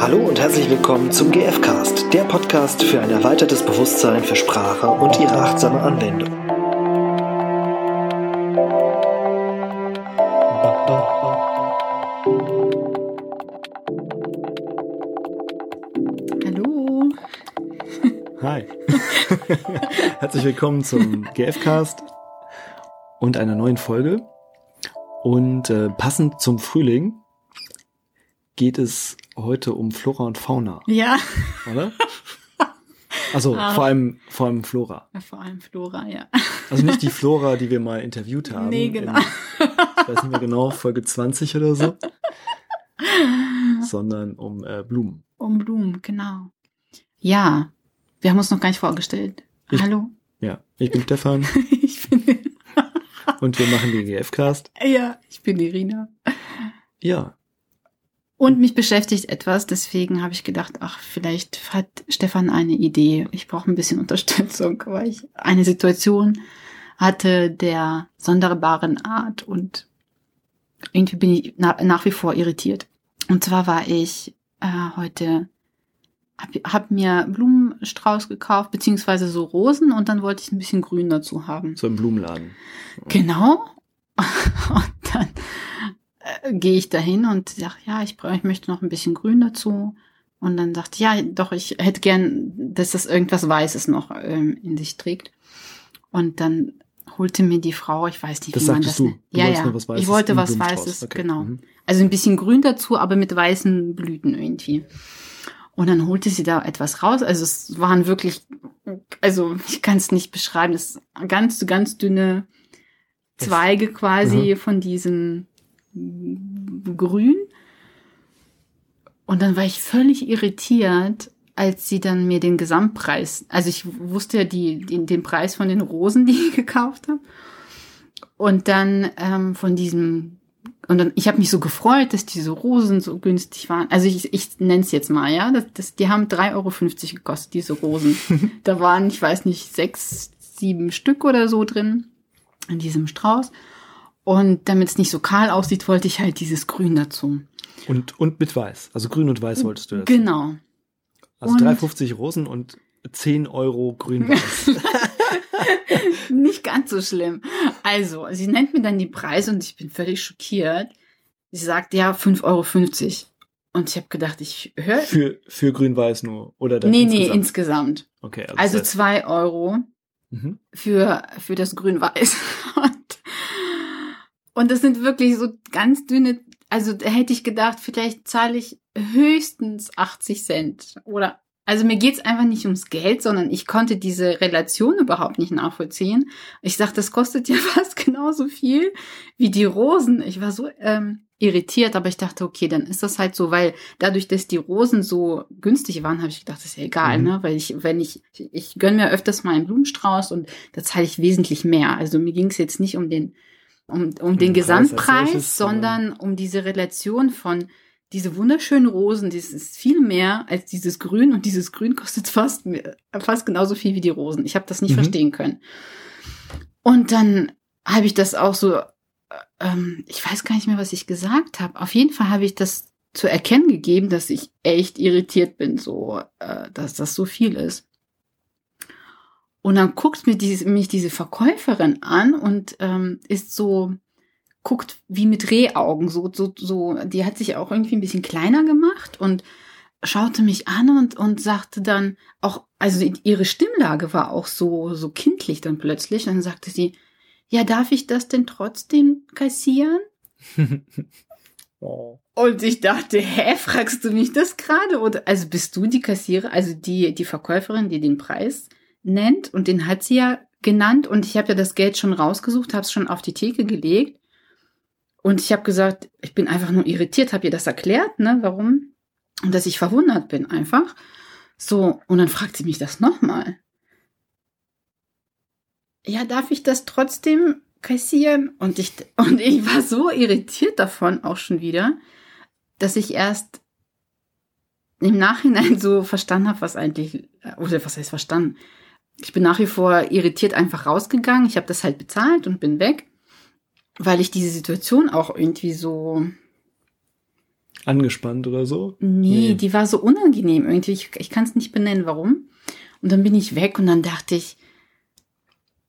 Hallo und herzlich willkommen zum GFcast, der Podcast für ein erweitertes Bewusstsein für Sprache und ihre achtsame Anwendung. Hallo. Hi. Herzlich willkommen zum GFcast und einer neuen Folge. Und äh, passend zum Frühling geht es heute um Flora und Fauna, Ja, oder? Also Ah. vor allem vor allem Flora. vor allem Flora, ja. Also nicht die Flora, die wir mal interviewt haben. Nee, genau. In, ich weiß nicht mehr genau, Folge 20 oder so. sondern um äh, Blumen. Um Blumen, genau. Ja, wir haben uns noch gar nicht vorgestellt. Ich- Hallo. Ja, ich bin Stefan Ich bin, und wir machen den GFcast. ja, ich bin Irina. Ja, Und mich beschäftigt etwas, deswegen habe ich gedacht, ach, vielleicht hat Stefan eine Idee. Ich brauche ein bisschen Unterstützung, weil ich eine Situation hatte der sonderbaren Art und irgendwie bin ich na, nach wie vor irritiert. Und zwar war ich äh, heute, hab, hab mir Blumenstrauß gekauft, beziehungsweise so Rosen und dann wollte ich ein bisschen Grün dazu haben. so im Blumenladen. Genau. Und dann äh, gehe ich dahin und sage, ja, ich, brauche, ich möchte noch ein bisschen Grün dazu. Und dann sagt, ja, doch, ich hätte gern, dass das irgendwas Weißes noch ähm, in sich trägt. Und dann holte mir die Frau, ich weiß nicht, Das wie man das nennt. Ja, ja. was Weißes ich wollte was. Weißes, Okay. genau. Mhm. Also ein bisschen Grün dazu, aber mit weißen Blüten irgendwie. Und dann holte sie da etwas raus. Also es waren wirklich, also ich kann es nicht beschreiben, das ganz, ganz dünne Zweige quasi von diesem Grün. Und dann war ich völlig irritiert, als sie dann mir den Gesamtpreis, also ich wusste ja die, den, den Preis von den Rosen, die ich gekauft habe. Und dann ähm, von diesem, und dann, ich habe mich so gefreut, dass diese Rosen so günstig waren. Also ich, ich nenne es jetzt mal, ja. Das, das, die haben 3,50 Euro gekostet, diese Rosen. da waren, ich weiß nicht, sechs, sieben Stück oder so drin in diesem Strauß. Und damit es nicht so kahl aussieht, wollte ich halt dieses Grün dazu. Und, und mit Weiß. Also grün und weiß wolltest du dazu. Genau. Also Und- 3,50 Rosen und 10 Euro grün-weiß. Nicht ganz so schlimm. Also, sie nennt mir dann die Preise und ich bin völlig schockiert. Sie sagt, ja, 5,50 Euro. Und ich habe gedacht, ich höre. für, für grün-weiß nur. Oder dann Nee, insgesamt? nee, insgesamt. Okay, also, Also das heißt- zwei Euro mhm. für, für das Grün-Weiß. Und, das sind wirklich so ganz dünne, also da hätte ich gedacht, vielleicht zahle ich höchstens 80 Cent. Oder, also mir geht's einfach nicht ums Geld, sondern ich konnte diese Relation überhaupt nicht nachvollziehen. Ich dachte, das kostet ja fast genauso viel wie die Rosen. Ich war so ähm, irritiert, aber ich dachte, okay, dann ist das halt so, weil dadurch, dass die Rosen so günstig waren, habe ich gedacht, das ist ja egal, Mhm. ne? Weil ich, wenn ich, ich, ich gönne mir öfters mal einen Blumenstrauß und da zahle ich wesentlich mehr. Also mir ging es jetzt nicht um den, um, um den den Gesamtpreis, solches, sondern um diese Relation von diese wunderschönen Rosen, das ist viel mehr als dieses Grün und dieses Grün kostet fast, fast genauso viel wie die Rosen. Ich habe das nicht Mhm. verstehen können. Und dann habe ich das auch so, äh, ähm, ich weiß gar nicht mehr, was ich gesagt habe. Auf jeden Fall habe ich das zu erkennen gegeben, dass ich echt irritiert bin, so, äh, dass das so viel ist. Und dann guckt mir diese, mich diese Verkäuferin an und ähm, ist so, guckt wie mit Rehaugen, so, so, so, die hat sich auch irgendwie ein bisschen kleiner gemacht und schaute mich an und, und sagte dann auch, also ihre Stimmlage war auch so, so kindlich dann plötzlich. Dann sagte sie, ja, darf ich das denn trotzdem kassieren? oh. Und ich dachte, hä, fragst du mich das gerade? Oder also bist du die Kassierer, also die, die Verkäuferin, die den Preis nennt? Und den hat sie ja genannt. Und ich habe ja das Geld schon rausgesucht, habe es schon auf die Theke gelegt. Und ich habe gesagt, ich bin einfach nur irritiert, habe ihr das erklärt, ne, warum? Und dass ich verwundert bin einfach. So, und dann fragt sie mich das nochmal. Ja, darf ich das trotzdem kassieren? Und ich, und ich war so irritiert davon auch schon wieder, dass ich erst im Nachhinein so verstanden habe, was eigentlich, oder was heißt verstanden? Ich bin nach wie vor irritiert einfach rausgegangen. Ich habe das halt bezahlt und bin weg, weil ich diese Situation auch irgendwie so angespannt oder so? Nee, nee. die war so unangenehm irgendwie. Ich, ich kann es nicht benennen, warum. Und dann bin ich weg und dann dachte ich,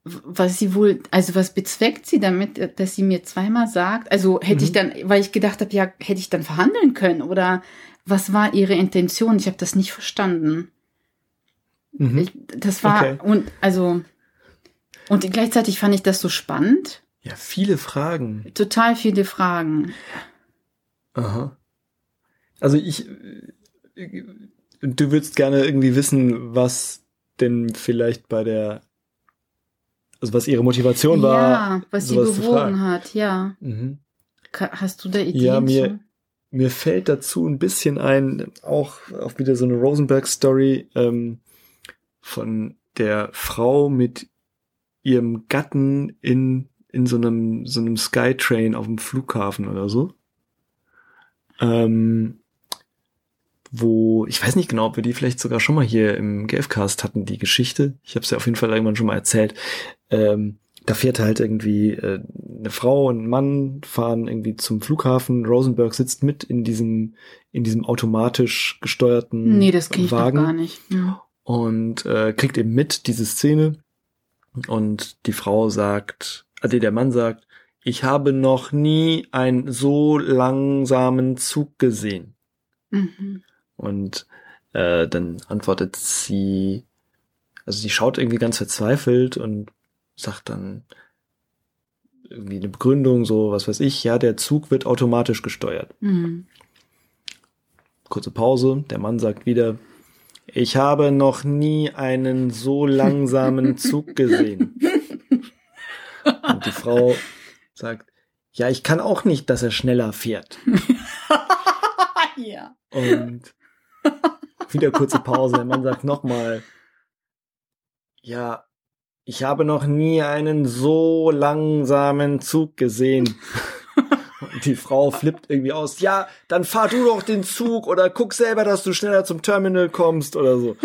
was sie wohl, also was bezweckt sie damit, dass sie mir zweimal sagt? Also hätte mhm. ich dann, weil ich gedacht habe, ja, hätte ich dann verhandeln können oder was war ihre Intention? Ich habe das nicht verstanden. Mhm. Ich, das war okay. und also und gleichzeitig fand ich das so spannend. Ja, viele Fragen. Total viele Fragen. Aha. Also ich, du würdest gerne irgendwie wissen, was denn vielleicht bei der, also was ihre Motivation war. Ja, was sie bewogen hat, ja. Mhm. Hast du da Ideen? Ja, mir, zu? mir fällt dazu ein bisschen ein, auch, auch wieder so eine Rosenberg-Story ähm, von der Frau mit ihrem Gatten in, in so einem, so einem Skytrain auf dem Flughafen oder so. Ähm, wo, ich weiß nicht genau, ob wir die vielleicht sogar schon mal hier im GFcast hatten, die Geschichte. Ich habe es ja auf jeden Fall irgendwann schon mal erzählt. Ähm, da fährt halt irgendwie äh, eine Frau und ein Mann fahren irgendwie zum Flughafen. Rosenberg sitzt mit in diesem in diesem automatisch gesteuerten nee, das ich Wagen gar nicht. Ja. Und äh, kriegt eben mit diese Szene und die Frau sagt, also der Mann sagt, ich habe noch nie einen so langsamen Zug gesehen. Mhm. Und äh, dann antwortet sie, also sie schaut irgendwie ganz verzweifelt und sagt dann irgendwie eine Begründung, so was weiß ich, ja, der Zug wird automatisch gesteuert. Mhm. Kurze Pause, der Mann sagt wieder, ich habe noch nie einen so langsamen Zug gesehen. Und die Frau sagt, ja, ich kann auch nicht, dass er schneller fährt. ja. Und wieder kurze Pause. Der Mann sagt nochmal, ja, ich habe noch nie einen so langsamen Zug gesehen. Die Frau flippt irgendwie aus. Ja, dann fahr du doch den Zug oder guck selber, dass du schneller zum Terminal kommst oder so.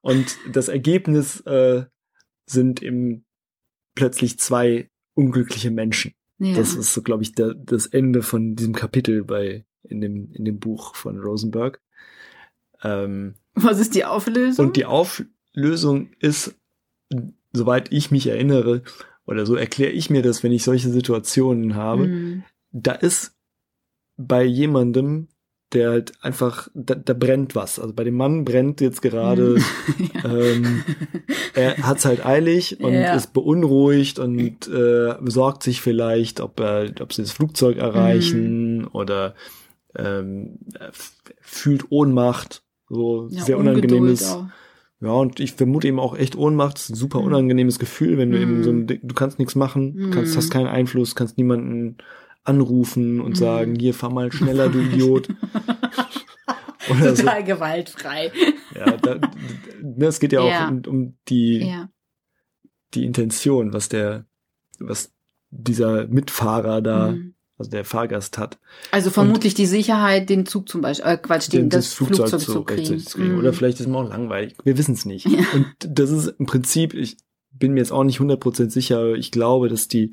Und das Ergebnis äh, sind eben plötzlich zwei unglückliche Menschen. Ja. Das ist so, glaube ich, der, das Ende von diesem Kapitel bei in dem in dem Buch von Rosenberg. Ähm, Was ist die Auflösung? Und die Auflösung ist, soweit ich mich erinnere, oder so erkläre ich mir das, wenn ich solche Situationen habe, mhm da ist bei jemandem, der halt einfach, da, da brennt was. Also bei dem Mann brennt jetzt gerade, ja. ähm, er hat's halt eilig und ja. ist beunruhigt und äh, besorgt sich vielleicht, ob er, ob sie das Flugzeug erreichen mhm. oder ähm, fühlt Ohnmacht, so ja, sehr unangenehmes. Ja, und ich vermute eben auch echt Ohnmacht, ist ein super mhm. unangenehmes Gefühl, wenn du eben so ein, du kannst nichts machen, kannst, hast mhm. keinen Einfluss, kannst niemanden anrufen und mhm. sagen, hier fahr mal schneller, du Idiot. Oder Total so. gewaltfrei. Ja, da, das geht ja, ja. auch um, um die, ja. die Intention, was der, was dieser Mitfahrer da, mhm. also der Fahrgast hat. Also vermutlich und die Sicherheit, den Zug zum Beispiel, äh, Quatsch, den, das, das Flugzeug, Flugzeug zu kriegen. Zu kriegen. Mhm. Oder vielleicht ist es auch langweilig. Wir wissen es nicht. Ja. Und das ist im Prinzip, ich bin mir jetzt auch nicht 100% sicher, ich glaube, dass die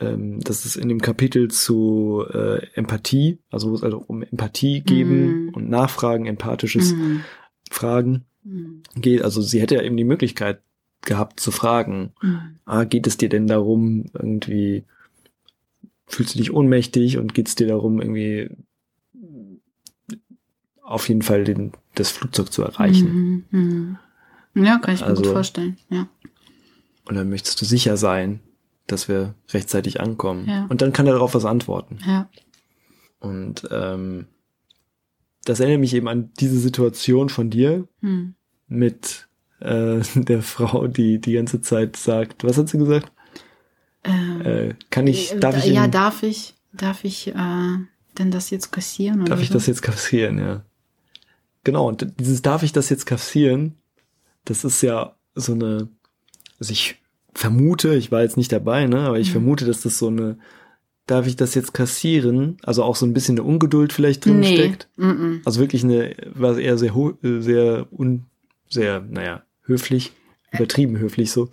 ähm, das ist in dem Kapitel zu äh, Empathie, also wo es also um Empathie geben mm. und Nachfragen, empathisches mm. Fragen mm. geht. Also sie hätte ja eben die Möglichkeit gehabt zu fragen, mhm. ah, geht es dir denn darum, irgendwie, fühlst du dich ohnmächtig und geht es dir darum, irgendwie auf jeden Fall den, das Flugzeug zu erreichen? Mhm. Mhm. Ja, kann ich mir also, gut vorstellen, ja. Und dann möchtest du sicher sein, dass wir rechtzeitig ankommen. Ja. Und dann kann er darauf was antworten. Ja. Und ähm, das erinnert mich eben an diese Situation von dir hm. mit äh, der Frau, die die ganze Zeit sagt, was hat sie gesagt? Ähm, äh, kann ich, darf ich? Ja, darf ich, darf ich äh, denn das jetzt kassieren? Darf ich so? das jetzt kassieren, ja. Genau, und dieses darf ich das jetzt kassieren, das ist ja so eine, also ich vermute, ich war jetzt nicht dabei, ne, aber ich mhm. vermute, dass das so eine, darf ich das jetzt kassieren? Also auch so ein bisschen eine Ungeduld vielleicht drin nee. steckt. Mhm. Also wirklich eine, war eher sehr, sehr, un, sehr, naja, höflich, übertrieben höflich so.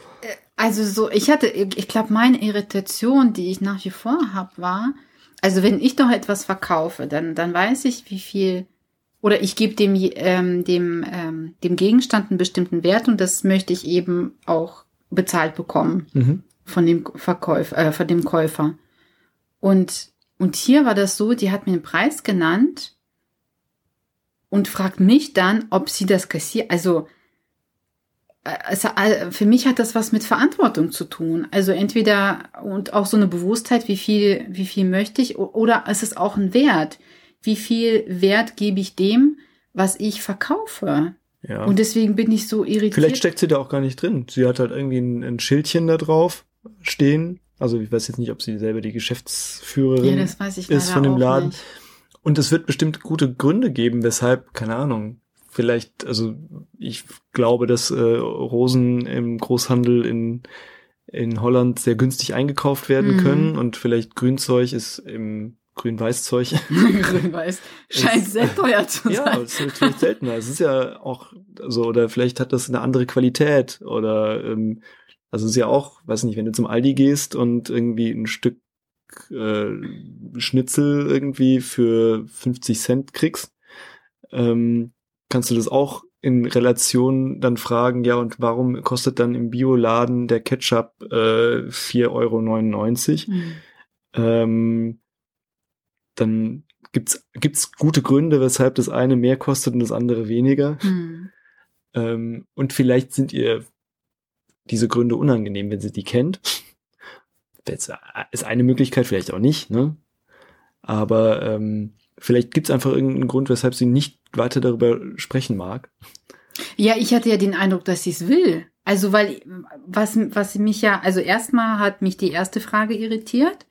Also so, ich hatte, ich glaube, meine Irritation, die ich nach wie vor habe, war, Also wenn ich doch etwas verkaufe, dann, dann weiß ich, wie viel, oder ich gebe dem, ähm, dem, ähm, dem Gegenstand einen bestimmten Wert und das möchte ich eben auch bezahlt bekommen Mhm. von dem Verkäufer, äh, von dem Käufer. Und, und hier war das so, die hat mir einen Preis genannt und fragt mich dann, ob sie das kassiert, also, es, äh, für mich hat das was mit Verantwortung zu tun. Also entweder und auch so eine Bewusstheit, wie viel, wie viel möchte ich, oder es ist auch ein Wert. Wie viel Wert gebe ich dem, was ich verkaufe? Ja. Und deswegen bin ich so irritiert. Vielleicht steckt sie da auch gar nicht drin. Sie hat halt irgendwie ein, ein Schildchen da drauf stehen. Also ich weiß jetzt nicht, ob sie selber die ja, Geschäftsführerin ich ist von dem Laden. Nicht. Und es wird bestimmt gute Gründe geben, weshalb, keine Ahnung, vielleicht, also ich glaube, dass äh, Rosen im Großhandel in, in Holland sehr günstig eingekauft werden Mhm. können und vielleicht Grünzeug ist im Grün-Weiß-Zeug. Grün-Weiß. Scheint Es- sehr teuer zu ja, sein. es ist natürlich seltener. Es ist ja auch so, oder vielleicht hat das eine andere Qualität oder ähm, also es ist ja auch, weiß nicht, wenn du zum Aldi gehst und irgendwie ein Stück äh, Schnitzel irgendwie für 50 Cent kriegst, ähm, kannst du das auch in Relation dann fragen, ja, und warum kostet dann im Bioladen der Ketchup äh, 4,99 Euro? Hm. ähm, dann gibt's gibt's gute Gründe, weshalb das eine mehr kostet und das andere weniger. Hm. Ähm, und vielleicht sind ihr diese Gründe unangenehm, wenn sie die kennt. Das ist eine Möglichkeit, vielleicht auch nicht, ne? Aber ähm, vielleicht gibt's einfach irgendeinen Grund, weshalb sie nicht weiter darüber sprechen mag. Ja, ich hatte ja den Eindruck, dass sie es will. Also, weil, was, was mich ja, also erstmal hat mich die erste Frage irritiert.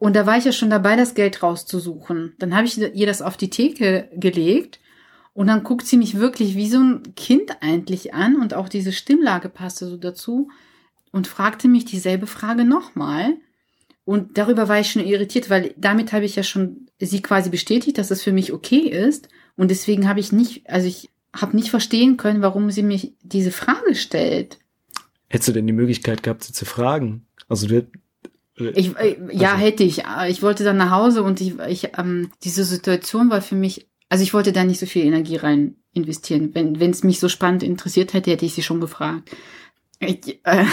Und da war ich ja schon dabei, das Geld rauszusuchen. Dann habe ich ihr das auf die Theke gelegt. Und dann guckt sie mich wirklich wie so ein Kind eigentlich an. Und auch diese Stimmlage passte so dazu. Und fragte mich dieselbe Frage nochmal. Und darüber war ich schon irritiert, weil damit habe ich ja schon sie quasi bestätigt, dass es für mich okay ist. Und deswegen habe ich nicht, also ich habe nicht verstehen können, warum sie mich diese Frage stellt. Hättest du denn die Möglichkeit gehabt, sie zu fragen? Also du Ich, äh, ja, Also- hätte ich. Äh, Ich wollte dann nach Hause und ich, ich ähm, diese Situation war für mich, also ich wollte da nicht so viel Energie rein investieren. Wenn wenn es mich so spannend interessiert hätte, hätte ich sie schon gefragt. Ich, äh,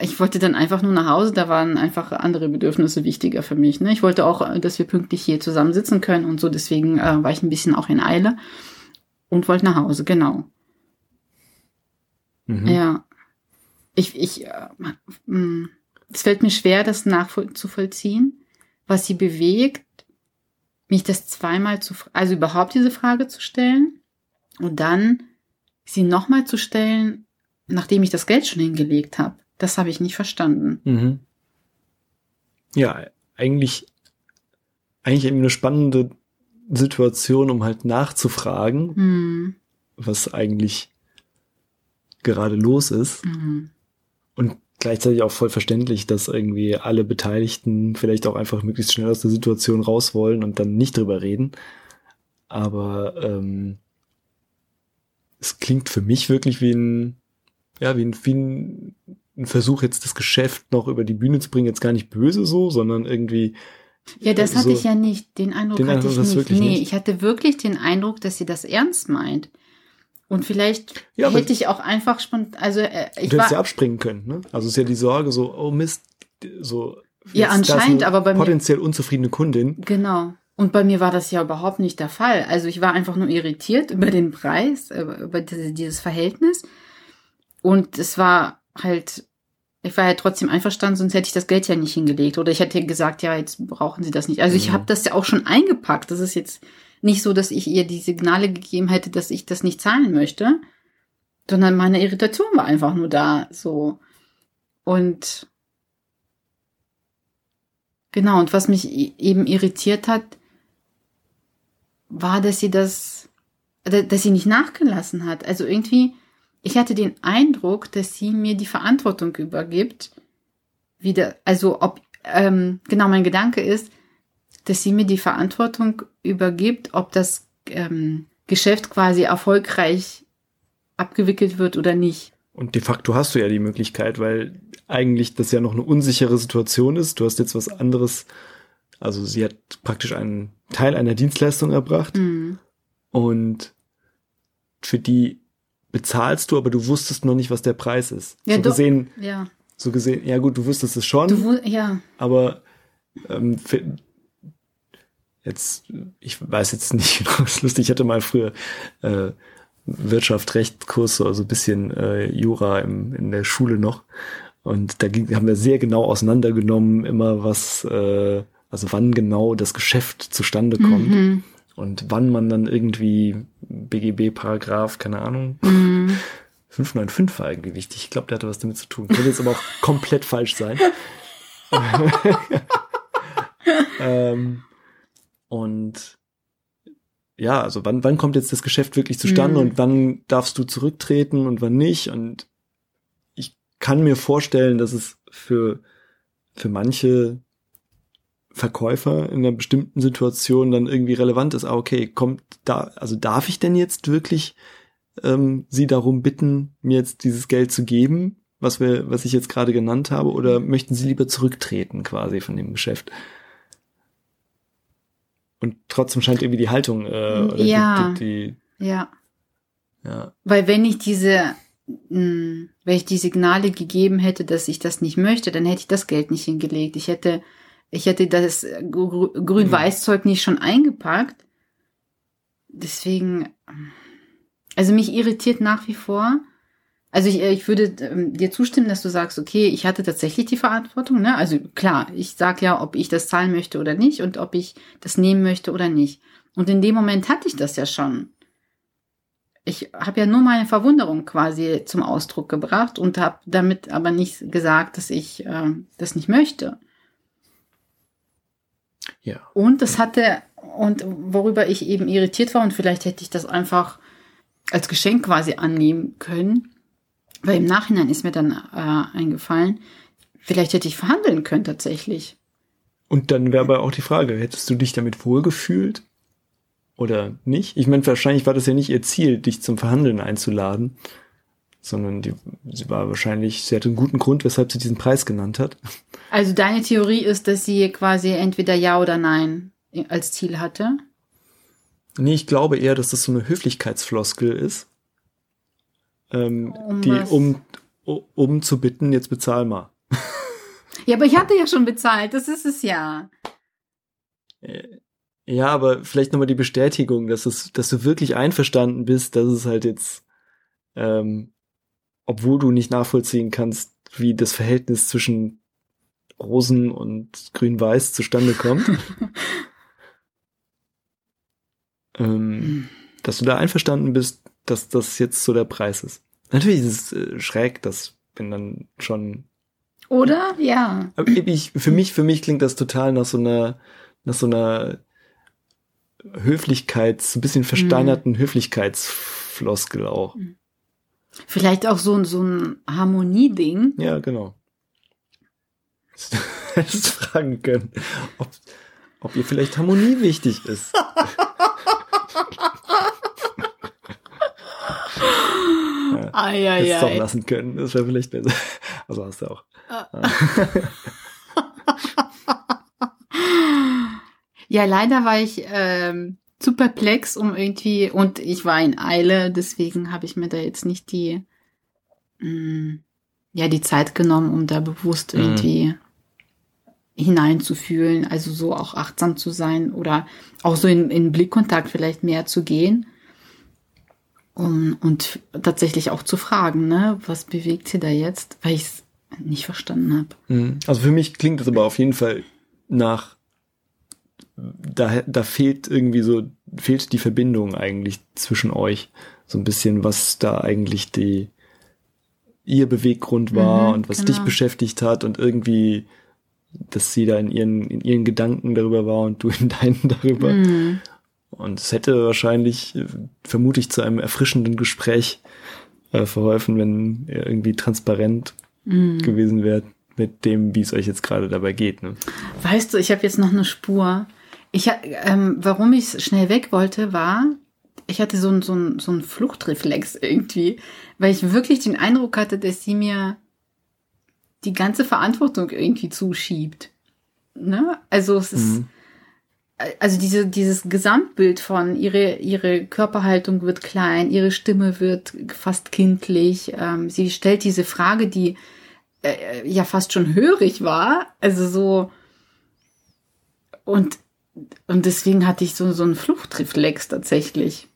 ich wollte dann einfach nur nach Hause, da waren einfach andere Bedürfnisse wichtiger für mich. Ne? Ich wollte auch, äh, dass wir pünktlich hier zusammen sitzen können und so, deswegen äh, war ich ein bisschen auch in Eile und wollte nach Hause, genau. mhm. Ja. Ich, ich, äh, mh, es fällt mir schwer, das nachzuvollziehen, was sie bewegt, mich das zweimal zu, also überhaupt diese Frage zu stellen und dann sie nochmal zu stellen, nachdem ich das Geld schon hingelegt habe. Das habe ich nicht verstanden. Mhm. Ja, eigentlich, eigentlich eben eine spannende Situation, um halt nachzufragen, Hm, was eigentlich gerade los ist. hm, Und gleichzeitig auch voll verständlich, dass irgendwie alle Beteiligten vielleicht auch einfach möglichst schnell aus der Situation raus wollen und dann nicht drüber reden. Aber ähm, es klingt für mich wirklich wie ein, ja, wie ein, wie ein, ein Versuch, jetzt das Geschäft noch über die Bühne zu bringen, jetzt gar nicht böse so, sondern irgendwie Ja, das hatte so- ich ja nicht. Den Eindruck Den hatte Eindruck ich nicht. Nee, nicht? ich hatte wirklich den Eindruck, dass sie das ernst meint. Und vielleicht Ja, hätte ich auch einfach spontan, also äh, ich du hättest ja abspringen können, ne? Also es ist ja die Sorge so, oh Mist, so Ja, anscheinend, eine aber bei mir- potenziell unzufriedene Kundin. genau. Und bei mir war das ja überhaupt nicht der Fall. Also ich war einfach nur irritiert über den Preis, über, über diese, dieses Verhältnis. Und es war halt, ich war ja trotzdem einverstanden, sonst hätte ich das Geld ja nicht hingelegt. Oder ich hätte gesagt, ja, jetzt brauchen Sie das nicht. Also ich Mhm. habe das ja auch schon eingepackt. Das ist jetzt nicht so, dass ich ihr die Signale gegeben hätte, dass ich das nicht zahlen möchte, sondern meine Irritation war einfach nur da, so. Und genau, und was mich eben irritiert hat, war, dass sie das, dass sie nicht nachgelassen hat. Also irgendwie, ich hatte den Eindruck, dass sie mir die Verantwortung übergibt, wieder, also ob, ähm, genau mein Gedanke ist, dass sie mir die Verantwortung übergibt, ob das ähm, Geschäft quasi erfolgreich abgewickelt wird oder nicht. Und de facto hast du ja die Möglichkeit, weil eigentlich das ja noch eine unsichere Situation ist. Du hast jetzt was anderes. Also sie hat praktisch einen Teil einer Dienstleistung erbracht Mhm. und für die bezahlst du, aber du wusstest noch nicht, was der Preis ist. Ja, so doch. gesehen, Ja. so gesehen, ja gut, du wusstest es schon, Du, ja. aber ähm, für, jetzt, ich weiß jetzt nicht genau, ist lustig, ich hatte mal früher äh, Wirtschaft, Rechtskurs, so also ein bisschen äh, Jura im, in der Schule noch. Und da ging, haben wir sehr genau auseinandergenommen, immer was, äh, also wann genau das Geschäft zustande kommt Mhm. und wann man dann irgendwie BGB-Paragraph, keine Ahnung, Mhm. 595 war irgendwie wichtig. Ich glaube, der hatte was damit zu tun. Könnte jetzt aber auch komplett falsch sein. ähm, und ja, also wann, wann kommt jetzt das Geschäft wirklich zustande Mhm. und wann darfst du zurücktreten und wann nicht? Und ich kann mir vorstellen, dass es für, für manche Verkäufer in einer bestimmten Situation dann irgendwie relevant ist. Ah, okay, kommt da, also darf ich denn jetzt wirklich ähm, sie darum bitten, mir jetzt dieses Geld zu geben, was wir, was ich jetzt gerade genannt habe, oder möchten sie lieber zurücktreten quasi von dem Geschäft? Und trotzdem scheint irgendwie die Haltung, äh, oder Ja. die, die, Ja. die, ja, Weil wenn ich diese, mh, wenn ich die Signale gegeben hätte, dass ich das nicht möchte, dann hätte ich das Geld nicht hingelegt. Ich hätte, ich hätte das Grü- Grün-Weiß-Zeug nicht schon eingepackt. Deswegen, also mich irritiert nach wie vor. Also ich, ich würde ähm, dir zustimmen, dass du sagst, okay, ich hatte tatsächlich die Verantwortung. Ne? Also klar, ich sag ja, ob ich das zahlen möchte oder nicht und ob ich das nehmen möchte oder nicht. Und in dem Moment hatte ich das ja schon ich habe ja nur meine Verwunderung quasi zum Ausdruck gebracht und habe damit aber nicht gesagt, dass ich äh, das nicht möchte. ja. Und das hatte, und worüber ich eben irritiert war, und vielleicht hätte ich das einfach als Geschenk quasi annehmen können, weil im Nachhinein ist mir dann äh, eingefallen, vielleicht hätte ich verhandeln können tatsächlich. Und dann wäre aber auch die Frage, hättest du dich damit wohlgefühlt oder nicht? Ich meine, wahrscheinlich war das ja nicht ihr Ziel, dich zum Verhandeln einzuladen, sondern die, sie war wahrscheinlich, sie hatte einen guten Grund, weshalb sie diesen Preis genannt hat. Also deine Theorie ist, dass sie quasi entweder Ja oder Nein als Ziel hatte. Nee, ich glaube eher, dass das so eine Höflichkeitsfloskel ist, ähm, Um die, was? um, um zu bitten, jetzt bezahl mal. Ja, aber ich hatte ja schon bezahlt, das ist es ja. Ja, aber vielleicht nochmal die Bestätigung, dass es, dass du wirklich einverstanden bist, dass es halt jetzt, ähm, obwohl du nicht nachvollziehen kannst, wie das Verhältnis zwischen Rosen und Grün-Weiß zustande kommt, ähm, dass du da einverstanden bist, dass das jetzt so der Preis ist. Natürlich ist es äh, schräg, dass wenn dann schon Oder? Ja. ich, für mich, für mich klingt das total nach so einer, nach so einer Höflichkeits, so ein bisschen versteinerten Höflichkeitsfloskel auch. Vielleicht auch so, ein- so ein Harmonieding. Ja, genau. Hättest fragen können, ob, ob ihr vielleicht Harmonie wichtig ist. ja, Eieiei. hättest du auch lassen können. Das wäre vielleicht besser. Also hast du auch. Ja, leider war ich ähm, zu perplex, um irgendwie, und ich war in Eile, deswegen habe ich mir da jetzt nicht die, mh, ja, die Zeit genommen, um da bewusst Mhm. irgendwie hineinzufühlen, also so auch achtsam zu sein oder auch so in, in Blickkontakt vielleicht mehr zu gehen. Um, und tatsächlich auch zu fragen, ne, was bewegt sie da jetzt, weil ich es nicht verstanden habe. Mhm. Also für mich klingt es aber auf jeden Fall nach, da, da fehlt irgendwie so, fehlt die Verbindung eigentlich zwischen euch. So ein bisschen, was da eigentlich die, ihr Beweggrund war Mhm, und was genau. dich beschäftigt hat und irgendwie, dass sie da in ihren, in ihren Gedanken darüber war und du in deinen darüber. Mhm. Und es hätte wahrscheinlich, äh, vermutlich zu einem erfrischenden Gespräch äh, verholfen, wenn ihr irgendwie transparent Mhm. gewesen wärt mit dem, wie es euch jetzt gerade dabei geht. Ne? Weißt du, ich habe jetzt noch eine Spur. Ich, ähm, warum ich schnell weg wollte, war, ich hatte so ein so so ein Fluchtreflex irgendwie, weil ich wirklich den Eindruck hatte, dass sie mir die ganze Verantwortung irgendwie zuschiebt. Ne? Also es ist, Mhm. Also diese, dieses Gesamtbild von ihre, ihre Körperhaltung wird klein, ihre Stimme wird fast kindlich. Ähm, sie stellt diese Frage, die äh, ja fast schon hörig war. Also so und und deswegen hatte ich so so einen Fluchtreflex tatsächlich.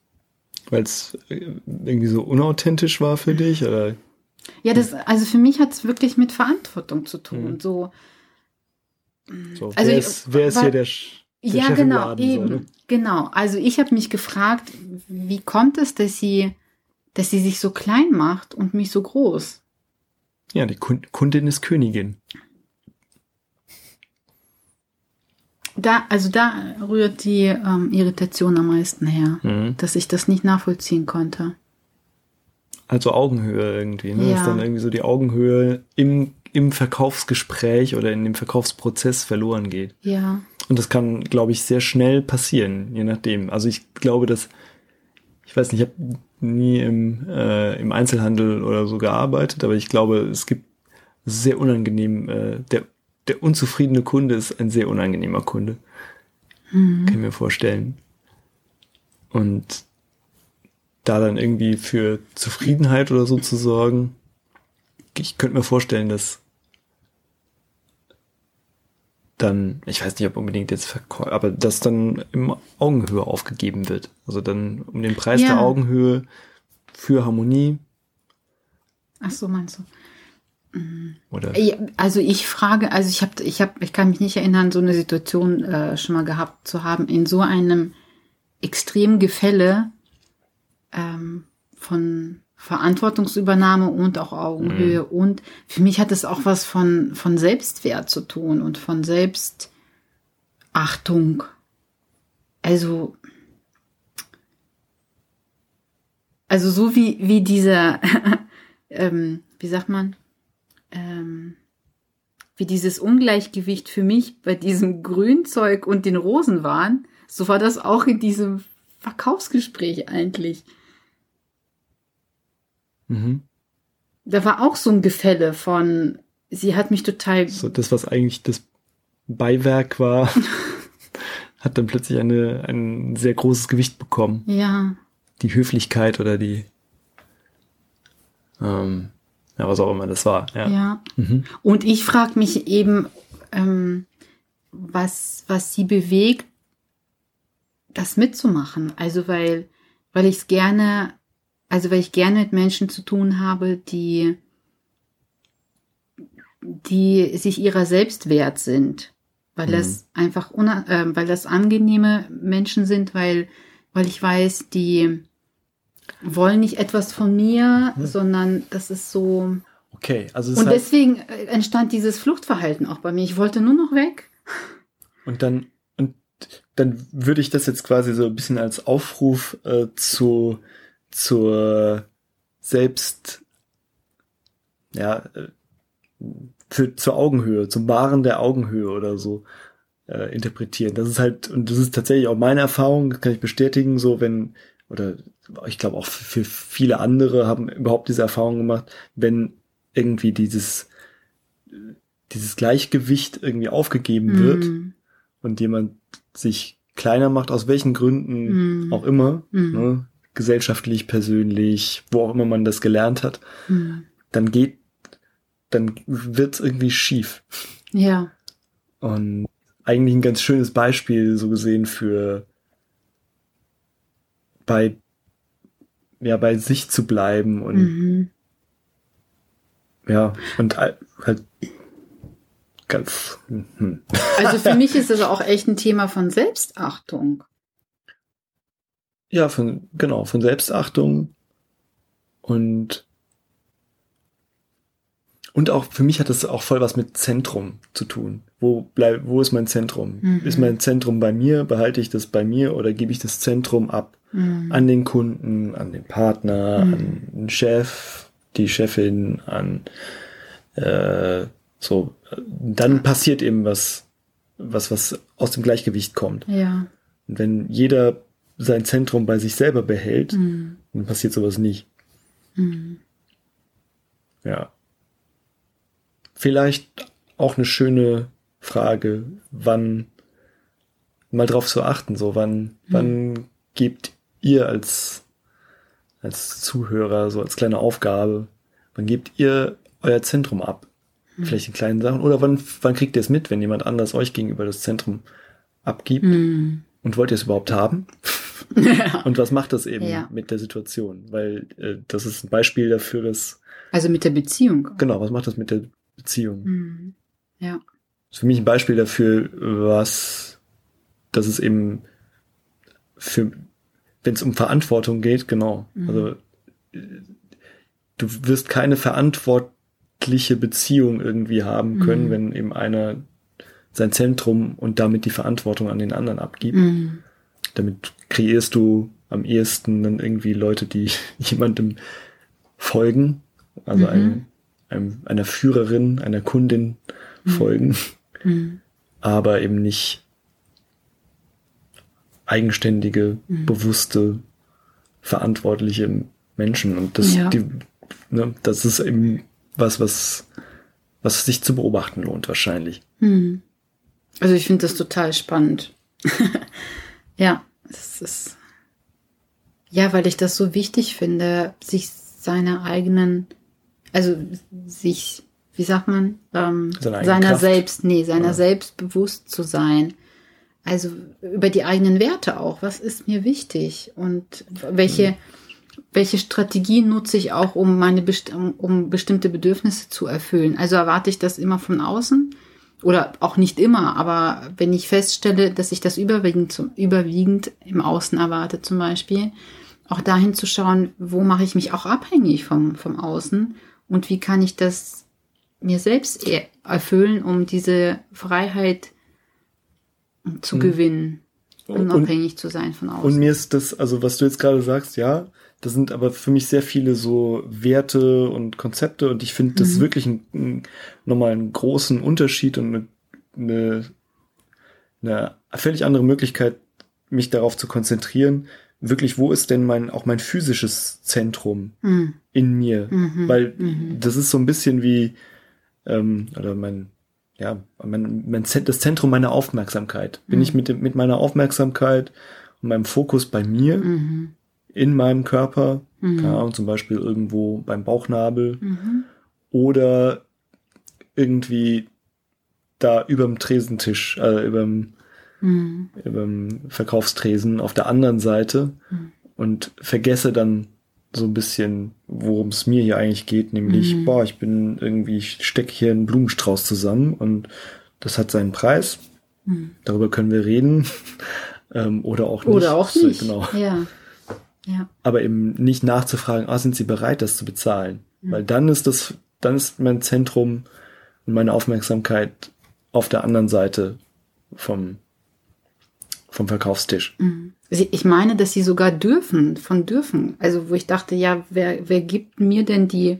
Weil es irgendwie so unauthentisch war für dich? Oder? Ja, das also für mich hat es wirklich mit Verantwortung zu tun. Mhm. So So, Also wer ist, wer ist weil- hier der, Sch- der Ja, Chef genau, eben. ne? Genau. Also ich habe mich gefragt, wie kommt es, dass sie, dass sie sich so klein macht und mich so groß? Ja, die Kun- Kundin ist Königin. Da, also da rührt die ähm, Irritation am meisten her, Mhm. dass ich das nicht nachvollziehen konnte. Also Augenhöhe irgendwie, ne? Dass Ja. dann irgendwie so die Augenhöhe im, im Verkaufsgespräch oder in dem Verkaufsprozess verloren geht. Ja. Und das kann, glaube ich, sehr schnell passieren, je nachdem. Also ich glaube, dass, ich weiß nicht, ich habe nie im, äh, im Einzelhandel oder so gearbeitet, aber ich glaube, es gibt sehr unangenehm, äh, der, der unzufriedene Kunde ist ein sehr unangenehmer Kunde. Mhm. Kann ich mir vorstellen. Und da dann irgendwie für Zufriedenheit oder so zu sorgen, ich könnte mir vorstellen, dass dann, ich weiß nicht, ob unbedingt jetzt Verkäufer, aber dass dann im Augenhöhe aufgegeben wird. Also dann um den Preis Ja. der Augenhöhe für Harmonie Ach so, meinst du? oder Ja, Also ich frage, also ich habe, ich habe, ich kann mich nicht erinnern, so eine Situation äh, schon mal gehabt zu haben in so einem extremen Gefälle ähm, von Verantwortungsübernahme und auch Augenhöhe und für mich hat es auch was von von Selbstwert zu tun und von Selbstachtung. Also also so wie wie dieser ähm, wie sagt man ähm, wie dieses Ungleichgewicht für mich bei diesem Grünzeug und den Rosen waren, so war das auch in diesem Verkaufsgespräch eigentlich. Mhm. Da war auch so ein Gefälle von, sie hat mich total, so das, was eigentlich das Beiwerk war, hat dann plötzlich eine, ein sehr großes Gewicht bekommen. ja, Die Höflichkeit oder die, ähm, ja, was auch immer das war. Ja. ja. Mhm. Und ich frage mich eben, ähm, was, was sie bewegt, das mitzumachen. Also weil, weil ich es gerne, also weil ich gerne mit Menschen zu tun habe, die, die sich ihrer selbst wert sind. Weil Mhm. das einfach, äh, weil das angenehme Menschen sind, weil, weil ich weiß, die wollen nicht etwas von mir, Mhm. sondern das ist so, Okay, also und deswegen äh, entstand dieses Fluchtverhalten auch bei mir. Ich wollte nur noch weg. und dann und dann würde ich das jetzt quasi so ein bisschen als Aufruf äh, zu zur selbst ja äh, für zur Augenhöhe, zum Wahren der Augenhöhe oder so äh, interpretieren. Das ist halt und das ist tatsächlich auch meine Erfahrung, das kann ich bestätigen, so wenn oder ich glaube auch für viele andere haben überhaupt diese Erfahrung gemacht, wenn irgendwie dieses dieses Gleichgewicht irgendwie aufgegeben wird Mm, und jemand sich kleiner macht, aus welchen Gründen Mm. auch immer, Mm. ne, gesellschaftlich, persönlich, wo auch immer man das gelernt hat, mm. dann geht, dann wird's irgendwie schief. Ja, Und eigentlich ein ganz schönes Beispiel so gesehen für bei ja bei sich zu bleiben und mhm. ja und al- halt ganz hm. Also für mich ist es auch echt ein Thema von Selbstachtung. Ja, von, genau, von Selbstachtung und, und auch, für mich hat das auch voll was mit Zentrum zu tun. Wo bleib, wo ist mein Zentrum? Mhm. Ist mein Zentrum bei mir? Behalte ich das bei mir oder gebe ich das Zentrum ab Mhm. an den Kunden, an den Partner, Mhm. an den Chef, die Chefin, an, äh, so, dann passiert eben was, was, was aus dem Gleichgewicht kommt. Ja, Und wenn jeder sein Zentrum bei sich selber behält, Mhm. dann passiert sowas nicht. Mhm. Ja. Vielleicht auch eine schöne Frage, wann mal drauf zu achten, so wann, wann gebt ihr als, als Zuhörer, so als kleine Aufgabe, wann gebt ihr euer Zentrum ab? Vielleicht in kleinen Sachen. Oder wann, wann kriegt ihr es mit, wenn jemand anders euch gegenüber das Zentrum abgibt? Mhm. Und wollt ihr es überhaupt haben? Ja. Und was macht das eben Ja. mit der Situation? Weil äh, das ist ein Beispiel dafür, dass, Also mit der Beziehung. genau, was macht das mit der Beziehung? Mhm. Ja. Das ist für mich ein Beispiel dafür, was, dass es eben für, wenn es um Verantwortung geht, genau. Mhm. Also du wirst keine verantwortliche Beziehung irgendwie haben können, Mhm. wenn eben einer sein Zentrum und damit die Verantwortung an den anderen abgibt. Mhm. Damit kreierst du am ehesten dann irgendwie Leute, die jemandem folgen, also Mhm. einem, einem, einer Führerin, einer Kundin folgen, Mhm. aber eben nicht eigenständige, Mhm. bewusste, verantwortliche Menschen. Und das, Ja. die, ne, das ist eben was, was, was sich zu beobachten lohnt wahrscheinlich. Mhm. Also ich finde das total spannend. ja, es ist. Ja, weil ich das so wichtig finde, sich seiner eigenen, also sich, wie sagt man, ähm, Seiner eigenen seiner Kraft. selbst, nee, seiner Ja. selbst bewusst zu sein. Also über die eigenen Werte auch. Was ist mir wichtig? Und welche, welche Strategien nutze ich auch, um meine um bestimmte Bedürfnisse zu erfüllen? Also erwarte ich das immer von außen? Oder auch nicht immer, aber wenn ich feststelle, dass ich das überwiegend, zum, überwiegend im Außen erwarte, zum Beispiel, auch dahin zu schauen, wo mache ich mich auch abhängig vom, vom Außen und wie kann ich das mir selbst e- erfüllen, um diese Freiheit zu Mhm. gewinnen, Und- unabhängig zu sein von außen. Und mir ist das, also was du jetzt gerade sagst, ja, das sind aber für mich sehr viele so Werte und Konzepte und ich finde das Mhm. wirklich ein, ein, nochmal einen großen Unterschied und eine, eine, eine völlig andere Möglichkeit, mich darauf zu konzentrieren, wirklich, wo ist denn mein, auch mein physisches Zentrum Hm, in mir? mhm, Weil mhm. das ist so ein bisschen wie, ähm, oder mein, ja, mein, mein, Zent- das Zentrum meiner Aufmerksamkeit. Bin Mhm. ich mit, dem, mit meiner Aufmerksamkeit und meinem Fokus bei mir, Mhm, in meinem Körper, Mhm. keine Ahnung, zum Beispiel irgendwo beim Bauchnabel mhm, oder irgendwie da überm Tresentisch, äh, überm, mhm, überm Verkaufstresen auf der anderen Seite Mhm. und vergesse dann so ein bisschen, worum es mir hier eigentlich geht, nämlich, Mhm. boah, ich bin irgendwie, ich stecke hier einen Blumenstrauß zusammen und das hat seinen Preis. mhm. Darüber können wir reden. ähm, oder auch nicht. Oder auch So, nicht. Genau. Ja. Ja. Aber eben nicht nachzufragen, ah, sind sie bereit, das zu bezahlen? Mhm. Weil dann ist das, dann ist mein Zentrum und meine Aufmerksamkeit auf der anderen Seite vom, vom Verkaufstisch. Mhm. Ich meine, dass sie sogar dürfen, von dürfen. Also, wo ich dachte, ja, wer, wer gibt mir denn die,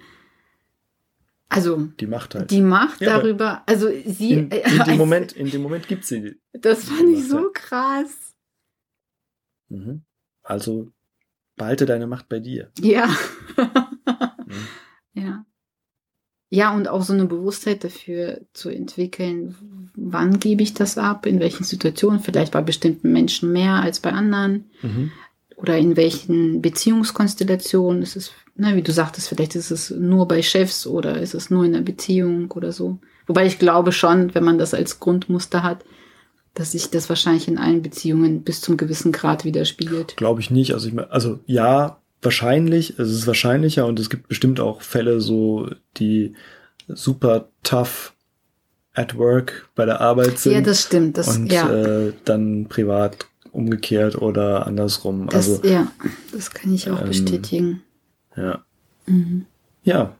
also, Die Macht halt. die Macht Ja, darüber, also sie, in, in dem Moment, in dem Moment gibt sie. das fand ich so ja. krass. Mhm. Also behalte deine Macht bei dir. Ja. Mhm. Ja. Ja, und auch so eine Bewusstheit dafür zu entwickeln, wann gebe ich das ab, in welchen Situationen, vielleicht bei bestimmten Menschen mehr als bei anderen Mhm. oder in welchen Beziehungskonstellationen ist es, na, wie du sagtest, vielleicht ist es nur bei Chefs oder ist es nur in einer Beziehung oder so. Wobei ich glaube schon, wenn man das als Grundmuster hat, dass sich das wahrscheinlich in allen Beziehungen bis zum gewissen Grad widerspiegelt. Glaube ich nicht. Also ich meine, also ja, wahrscheinlich, es ist wahrscheinlicher und es gibt bestimmt auch Fälle so, die super tough at work bei der Arbeit sind Ja, das stimmt. Das, und ja, äh, dann privat umgekehrt oder andersrum. das, also ja, das kann ich auch ähm, bestätigen. ja. Mhm. Ja.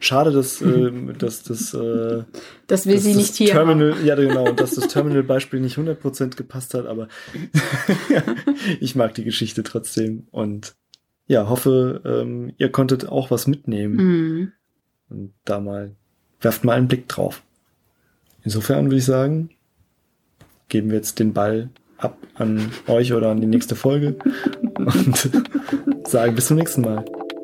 Schade, dass, ähm, dass das äh, Dass wir dass sie das nicht hier Terminal, ja genau, und dass das Terminal-Beispiel nicht 100% gepasst hat, aber ich mag die Geschichte trotzdem und ja, hoffe, ähm, ihr konntet auch was mitnehmen haben. Mhm. und da mal, werft mal einen Blick drauf. Insofern würde ich sagen, geben wir jetzt den Ball ab an euch oder an die nächste Folge und sagen bis zum nächsten Mal.